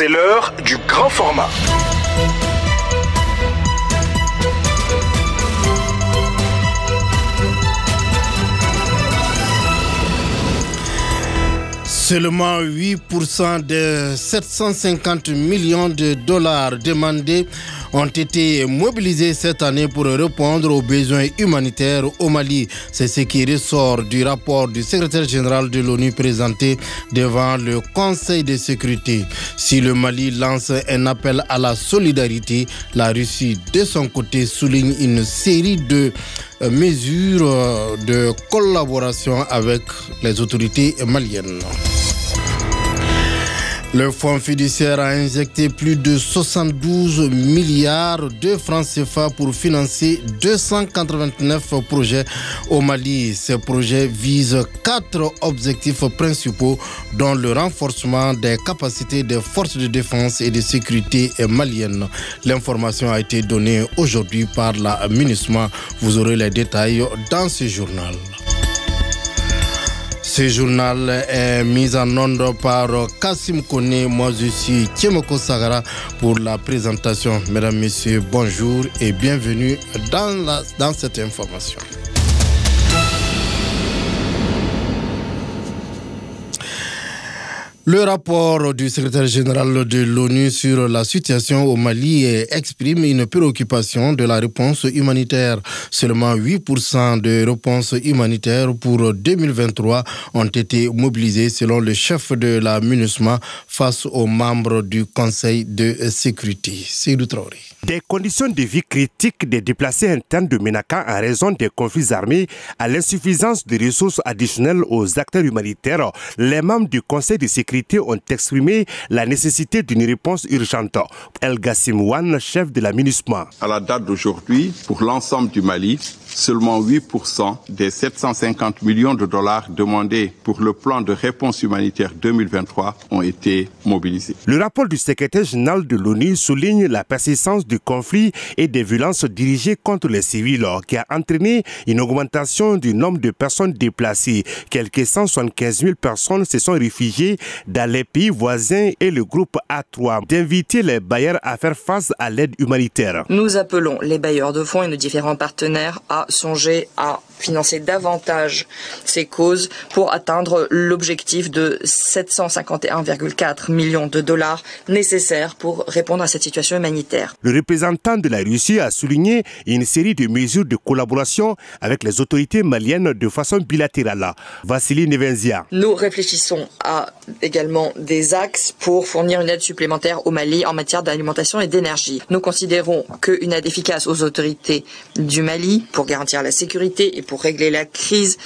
C'est l'heure du grand format. Seulement 8% des 750 millions de dollars demandés ont été mobilisés cette année pour répondre aux besoins humanitaires au Mali. C'est ce qui ressort du rapport du secrétaire général de l'ONU présenté devant le Conseil de sécurité. Si le Mali lance un appel à la solidarité, la Russie, de son côté, souligne une série de euh, mesures euh, de collaboration avec les autorités maliennes. Le fonds fiduciaire a injecté plus de 72 milliards de francs CFA pour financer 289 projets au Mali. Ces projets visent quatre objectifs principaux, dont le renforcement des capacités des forces de défense et de sécurité maliennes. L'information a été donnée aujourd'hui par la MINUSMA. Vous aurez les détails dans ce journal. Ce journal est mis en onde par Kassim Kone. Moi, je suis Tiemoko Sagara pour la présentation. Mesdames, Messieurs, bonjour et bienvenue dans cette information. Le rapport du secrétaire général de l'ONU sur la situation au Mali exprime une préoccupation de la réponse humanitaire. Seulement 8% de réponses humanitaires pour 2023 ont été mobilisées selon le chef de la MINUSMA face aux membres du Conseil de sécurité. C'est Traoré. Des conditions de vie critiques des déplacés internes de Ménaka en raison des conflits armés à l'insuffisance de ressources additionnelles aux acteurs humanitaires, les membres du Conseil de sécurité ont exprimé la nécessité d'une réponse urgente. El Gassim Wan, chef de la MINUSMA. À la date d'aujourd'hui, pour l'ensemble du Mali, seulement 8% des 750 millions de dollars demandés pour le plan de réponse humanitaire 2023 ont été mobilisés. Le rapport du secrétaire général de l'ONU souligne la persistance du conflit et des violences dirigées contre les civils qui a entraîné une augmentation du nombre de personnes déplacées. Quelques 175 000 personnes se sont réfugiées dans les pays voisins et le groupe A3 d'inviter les bailleurs à faire face à l'aide humanitaire. Nous appelons les bailleurs de fonds et nos différents partenaires à songer à financer davantage ces causes pour atteindre l'objectif de 751,4 millions de dollars nécessaires pour répondre à cette situation humanitaire. Le représentant de la Russie a souligné une série de mesures de collaboration avec les autorités maliennes de façon bilatérale. Vassili Nevenzia. Nous réfléchissons à également des axes pour fournir une aide supplémentaire au Mali en matière d'alimentation et d'énergie. Nous considérons qu'une aide efficace aux autorités du Mali pour garantir la sécurité et pour régler la crise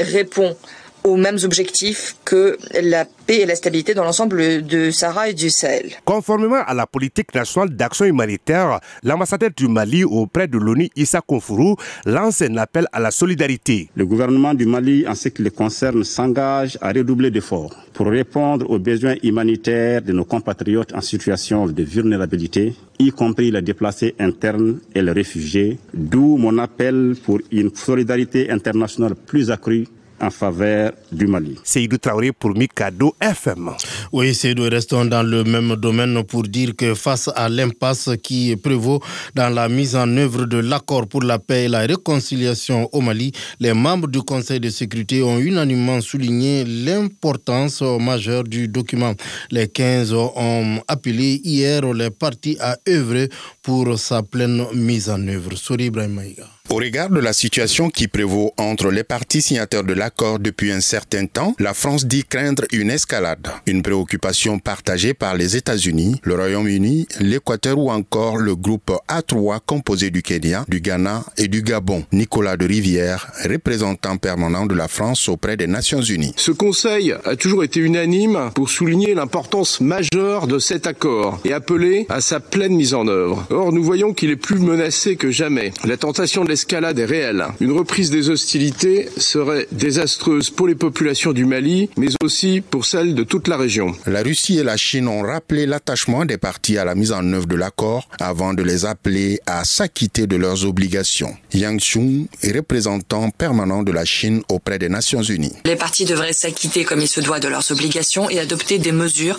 répond aux mêmes objectifs que la paix et la stabilité dans l'ensemble de Sahara et du Sahel. Conformément à la politique nationale d'action humanitaire, l'ambassadeur du Mali auprès de l'ONU, Issa Konfourou, lance un appel à la solidarité. Le gouvernement du Mali, en ce qui le concerne, s'engage à redoubler d'efforts pour répondre aux besoins humanitaires de nos compatriotes en situation de vulnérabilité, y compris les déplacés internes et les réfugiés, d'où mon appel pour une solidarité internationale plus accrue en faveur du Mali. Seydou Traoré pour Mikado FM. Oui, Seydou, restons dans le même domaine pour dire que face à l'impasse qui prévaut dans la mise en œuvre de l'accord pour la paix et la réconciliation au Mali, les membres du Conseil de sécurité ont unanimement souligné l'importance majeure du document. Les 15 ont appelé hier les partis à œuvrer pour sa pleine mise en œuvre. Souri Ibrahim Maïga. Au regard de la situation qui prévaut entre les partis signataires de l'accord depuis un certain temps, la France dit craindre une escalade. Une préoccupation partagée par les États-Unis, le Royaume-Uni, l'Équateur ou encore le groupe A3 composé du Kenya, du Ghana et du Gabon. Nicolas de Rivière, représentant permanent de la France auprès des Nations Unies. Ce Conseil a toujours été unanime pour souligner l'importance majeure de cet accord et appeler à sa pleine mise en œuvre. Or, nous voyons qu'il est plus menacé que jamais. La tentation de l'escalade est réelle. Une reprise des hostilités serait désastreuse pour les populations du Mali, mais aussi pour celles de toute la région. La Russie et la Chine ont rappelé l'attachement des partis à la mise en œuvre de l'accord avant de les appeler à s'acquitter de leurs obligations. Yang Xiong est représentant permanent de la Chine auprès des Nations Unies. Les partis devraient s'acquitter comme il se doit de leurs obligations et adopter des mesures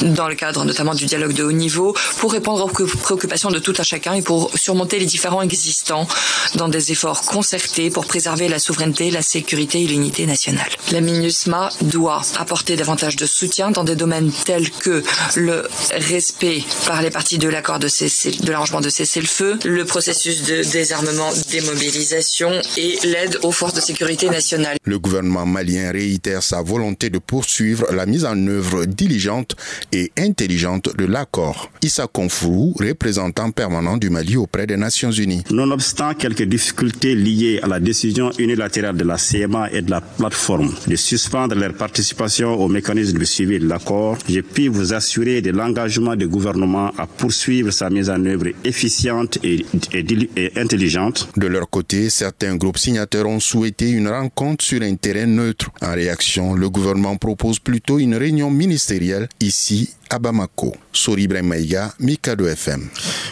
dans le cadre notamment du dialogue de haut niveau pour répondre aux préoccupations de tout un chacun et pour surmonter les différents existants dans des efforts concertés pour préserver la souveraineté, la sécurité et l'unité nationale. La MINUSMA doit apporter davantage de soutien dans des domaines tels que le respect par les parties de l'accord de, de l'arrangement de cessez-le-feu, le processus de désarmement, démobilisation et l'aide aux forces de sécurité nationale. Le gouvernement malien réitère sa volonté de poursuivre la mise en œuvre diligente et intelligente de l'accord. Issa Konfrou, représentant permanent du Mali auprès des Nations Unies. Nonobstant quelques difficultés liées à la décision unilatérale de la CMA et de la plateforme de suspendre leur participation au mécanisme de suivi de l'accord, je puis vous assurer de l'engagement du gouvernement à poursuivre sa mise en œuvre efficiente et, et intelligente. De leur côté, certains groupes signataires ont souhaité une rencontre sur un terrain neutre. En réaction, le gouvernement propose plutôt une réunion ministérielle ici à Bamako. Sori Maïga, Mikado FM.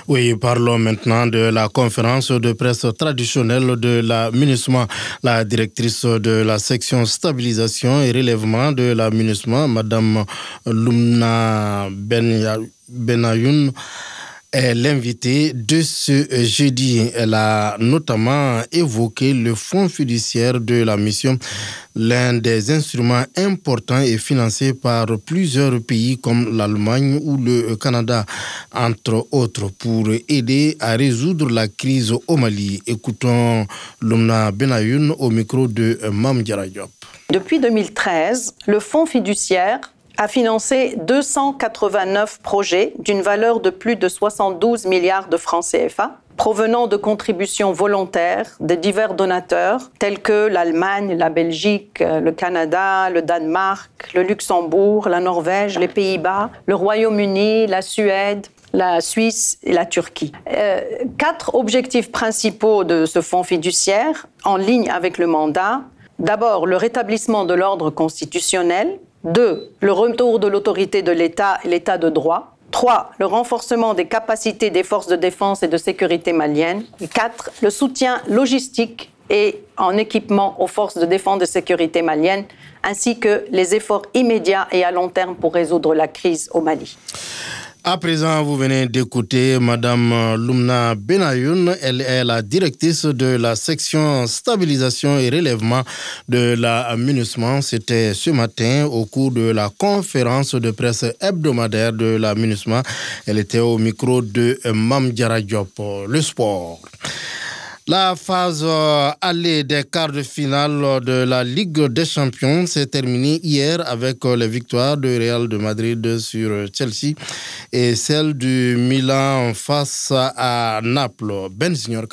Oui, parlons maintenant de la conférence de presse traditionnelle de la MINUSMA. La directrice de la section stabilisation et relèvement de la MINUSMA, Madame Lumna Benayoun, est l'invité de ce jeudi. Elle a notamment évoqué le fonds fiduciaire de la mission, l'un des instruments importants et financés par plusieurs pays comme l'Allemagne ou le Canada, entre autres, pour aider à résoudre la crise au Mali. Écoutons Lumna Benayoun au micro de Mam Diop. Depuis 2013, le fonds fiduciaire a financé 289 projets d'une valeur de plus de 72 milliards de francs CFA provenant de contributions volontaires de divers donateurs tels que l'Allemagne, la Belgique, le Canada, le Danemark, le Luxembourg, la Norvège, les Pays-Bas, le Royaume-Uni, la Suède, la Suisse et la Turquie. Euh, quatre objectifs principaux de ce fonds fiduciaire en ligne avec le mandat. D'abord, le rétablissement de l'ordre constitutionnel, deux, Le retour de l'autorité de l'État et l'État de droit. Trois, Le renforcement des capacités des forces de défense et de sécurité maliennes. Et quatre, Le soutien logistique et en équipement aux forces de défense et de sécurité maliennes, ainsi que les efforts immédiats et à long terme pour résoudre la crise au Mali. À présent, vous venez d'écouter Madame Lumna Benayoun. Elle est la directrice de la section stabilisation et relèvement de la MINUSMA. C'était ce matin au cours de la conférence de presse hebdomadaire de la MINUSMA. Elle était au micro de Mam Diop. Le sport. La phase euh, allée des quarts de finale de la Ligue des Champions s'est terminée hier avec euh, les victoires du Real de Madrid sur Chelsea et celle du Milan face à Naples. Ben Signor.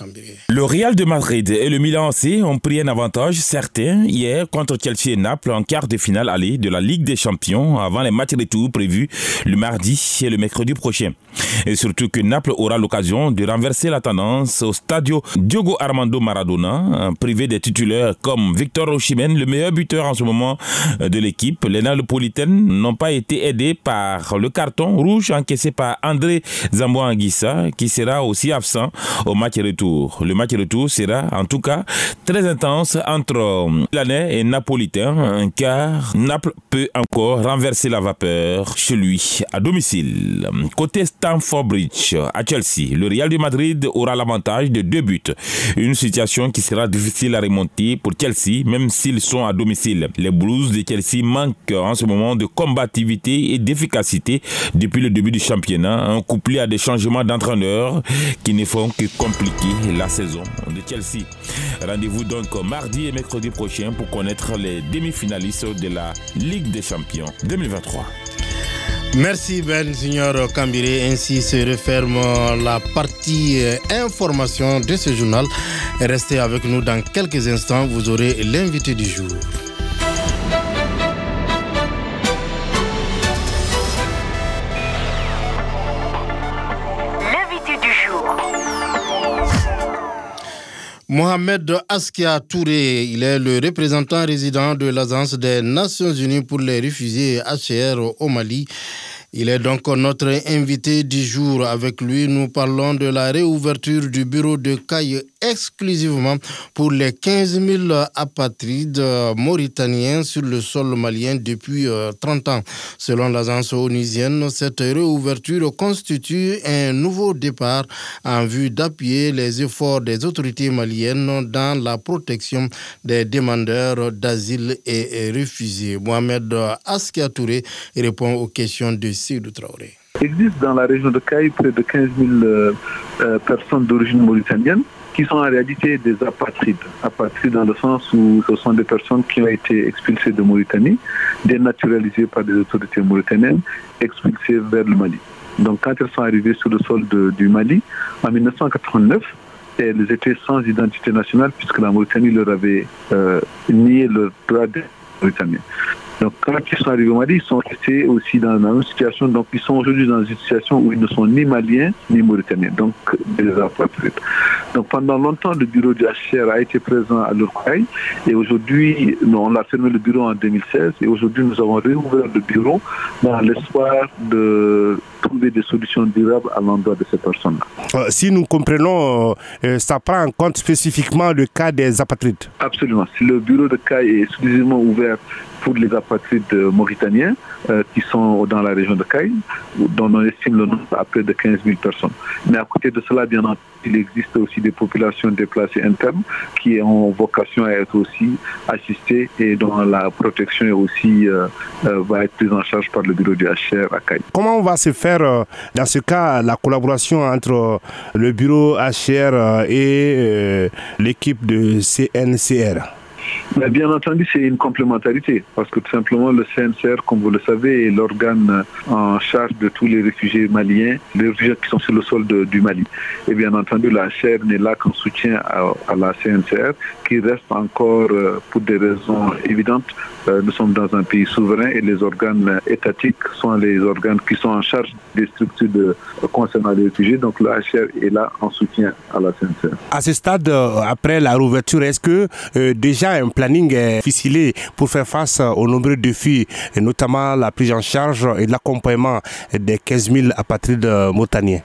Le Real de Madrid et le Milan AC ont pris un avantage certain hier contre Chelsea et Naples en quart de finale allée de la Ligue des Champions avant les matchs retour prévus le mardi et le mercredi prochain. Et surtout que Naples aura l'occasion de renverser la tendance au Stadio Diogo Armando Maradona, privé des titulaires comme Victor Osimhen, le meilleur buteur en ce moment de l'équipe. Les Napolitaines n'ont pas été aidés par le carton rouge encaissé par André Zambo Anguissa, qui sera aussi absent au match retour. Le match retour sera en tout cas très intense entre Milanais et Napolitain, car Naples peut encore renverser la vapeur chez lui à domicile. Côté Stamford Bridge à Chelsea, le Real de Madrid aura l'avantage de deux buts. Une situation qui sera difficile à remonter pour Chelsea, même s'ils sont à domicile. Les Blues de Chelsea manquent en ce moment de combativité et d'efficacité depuis le début du championnat, couplé à des changements d'entraîneurs qui ne font que compliquer la saison de Chelsea. Rendez-vous donc mardi et mercredi prochain pour connaître les demi-finalistes de la Ligue des Champions 2023. Merci Ben Signor Kambiri. Ainsi se referme la partie euh, information de ce journal. Restez avec nous dans quelques instants. Vous aurez l'invité du jour. Mohamed Askia Touré, il est le représentant résident de l'Agence des Nations Unies pour les réfugiés HCR au Mali. Il est donc notre invité du jour. Avec lui, nous parlons de la réouverture du bureau de Caille exclusivement pour les 15 000 apatrides mauritaniens sur le sol malien depuis 30 euh, ans. Selon l'agence onusienne, cette réouverture constitue un nouveau départ en vue d'appuyer les efforts des autorités maliennes dans la protection des demandeurs d'asile et réfugiés. Mohamed Askiatouré répond aux questions de Sidou Traoré. Il existe dans la région de Caille près de 15 000 euh, euh, personnes d'origine mauritanienne qui sont en réalité des apatrides. Apatrides dans le sens où ce sont des personnes qui ont été expulsées de Mauritanie, dénaturalisées par des autorités mauritaniennes, expulsées vers le Mali. Donc quand elles sont arrivées sur le sol du Mali, en 1989, elles étaient sans identité nationale puisque la Mauritanie leur avait euh, nié le droit d'être mauritanien. Donc quand ils sont arrivés au Mali, ils sont restés aussi dans la même situation. Donc ils sont aujourd'hui dans une situation où ils ne sont ni maliens ni mauritaniens, donc des apatrides. Donc pendant longtemps, le bureau du HCR a été présent à l'Urquaï et aujourd'hui, on a fermé le bureau en 2016 et aujourd'hui nous avons réouvert le bureau dans l'espoir de trouver des solutions durables à l'endroit de ces personnes-là. Euh, si nous comprenons, euh, ça prend en compte spécifiquement le cas des apatrides. Absolument. Si le bureau de cas est exclusivement ouvert pour les apatrides mauritaniens euh, qui sont dans la région de Caille, dont on estime le nombre à près de 15 000 personnes. Mais à côté de cela, bien entendu, il existe aussi des populations déplacées internes qui ont vocation à être aussi assistées et dont la protection est aussi euh, euh, va être prise en charge par le bureau du HR à Caille. Comment va se faire dans ce cas la collaboration entre le bureau HR et l'équipe de CNCR Bien entendu, c'est une complémentarité parce que tout simplement le CNCR, comme vous le savez, est l'organe en charge de tous les réfugiés maliens, les réfugiés qui sont sur le sol du Mali. Et bien entendu, la HR n'est là qu'en soutien à, la CNCR qui reste encore, euh, pour des raisons évidentes, euh, nous sommes dans un pays souverain et les organes étatiques sont les organes qui sont en charge des structures concernant les réfugiés. Donc la HR est là en soutien à la CNCR. À ce stade, euh, après la rouverture, est-ce que déjà un planning est ficelé pour faire face aux nombreux défis, notamment la prise en charge et l'accompagnement des 15 000 apatrides montagniers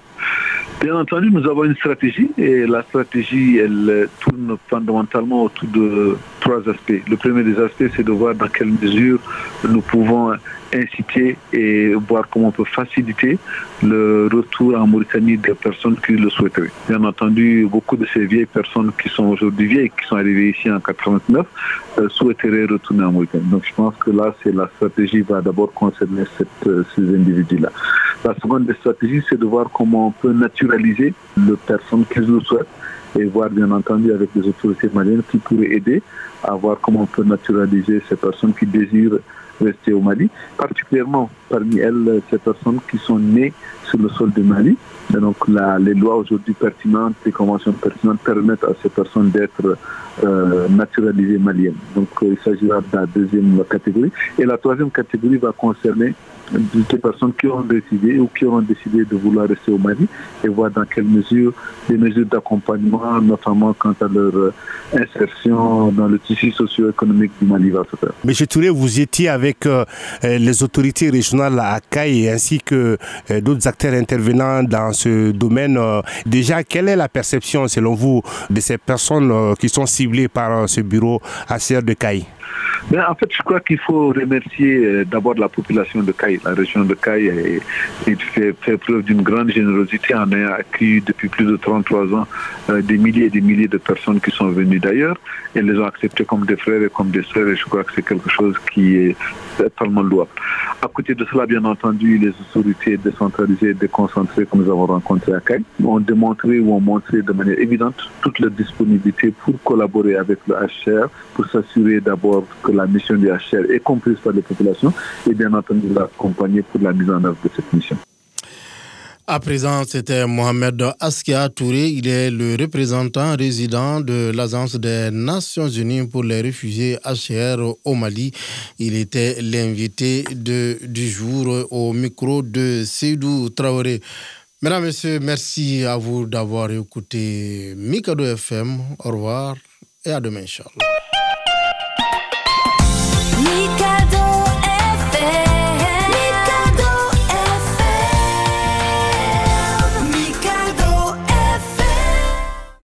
Bien entendu, nous avons une stratégie et la stratégie, elle tourne fondamentalement autour de trois aspects. Le premier des aspects, c'est de voir dans quelle mesure nous pouvons inciter et voir comment on peut faciliter le retour en Mauritanie des personnes qui le souhaiteraient. Bien entendu, beaucoup de ces vieilles personnes qui sont aujourd'hui vieilles, qui sont arrivées ici en 89, euh, souhaiteraient retourner en Mauritanie. Donc je pense que là, c'est la stratégie va d'abord concerner euh, ces individus-là. La seconde des stratégies, c'est de voir comment on peut naturaliser les personnes qui le souhaitent et voir bien entendu avec les autorités maliennes qui pourraient aider à voir comment on peut naturaliser ces personnes qui désirent rester au Mali, particulièrement parmi elles ces personnes qui sont nées sur le sol du Mali. Donc les lois aujourd'hui pertinentes, les conventions pertinentes permettent à ces personnes d'être euh, naturalisées maliennes. Donc il s'agira de la deuxième catégorie. Et la troisième catégorie va concerner des personnes qui ont décidé ou qui auront décidé de vouloir rester au Mali et voir dans quelle mesure les mesures d'accompagnement, notamment quant à leur euh, insertion dans le tissu socio-économique du Mali va se faire. Monsieur Touré, vous étiez avec euh, euh, les autorités régionales à CAI ainsi que d'autres acteurs intervenants dans ce domaine. Déjà, quelle est la perception selon vous de ces personnes qui sont ciblées par ce bureau ACR de CAI en fait, je crois qu'il faut remercier euh, d'abord la population de Caille. La région de Caille fait, fait, preuve d'une grande générosité en ayant accueilli depuis plus de 33 ans euh, des milliers et des milliers de personnes qui sont venues d'ailleurs. et les ont acceptés comme des frères et comme des sœurs et je crois que c'est quelque chose qui est totalement louable. À côté de cela, bien entendu, les autorités décentralisées et déconcentrées que nous avons rencontrées à Caille ont démontré ou ont montré de manière évidente toute leur disponibilité pour collaborer avec le HR, pour s'assurer d'abord que la mission du HR est comprise par les populations et bien entendu l'accompagner pour la mise en œuvre de cette mission. À présent, c'était Mohamed Askia Touré. Il est le représentant résident de l'Agence des Nations Unies pour les réfugiés HR au Mali. Il était l'invité du jour au micro de Seydou Traoré. Mesdames, Messieurs, merci à vous d'avoir écouté Mikado FM. Au revoir et à demain, Inch'Allah.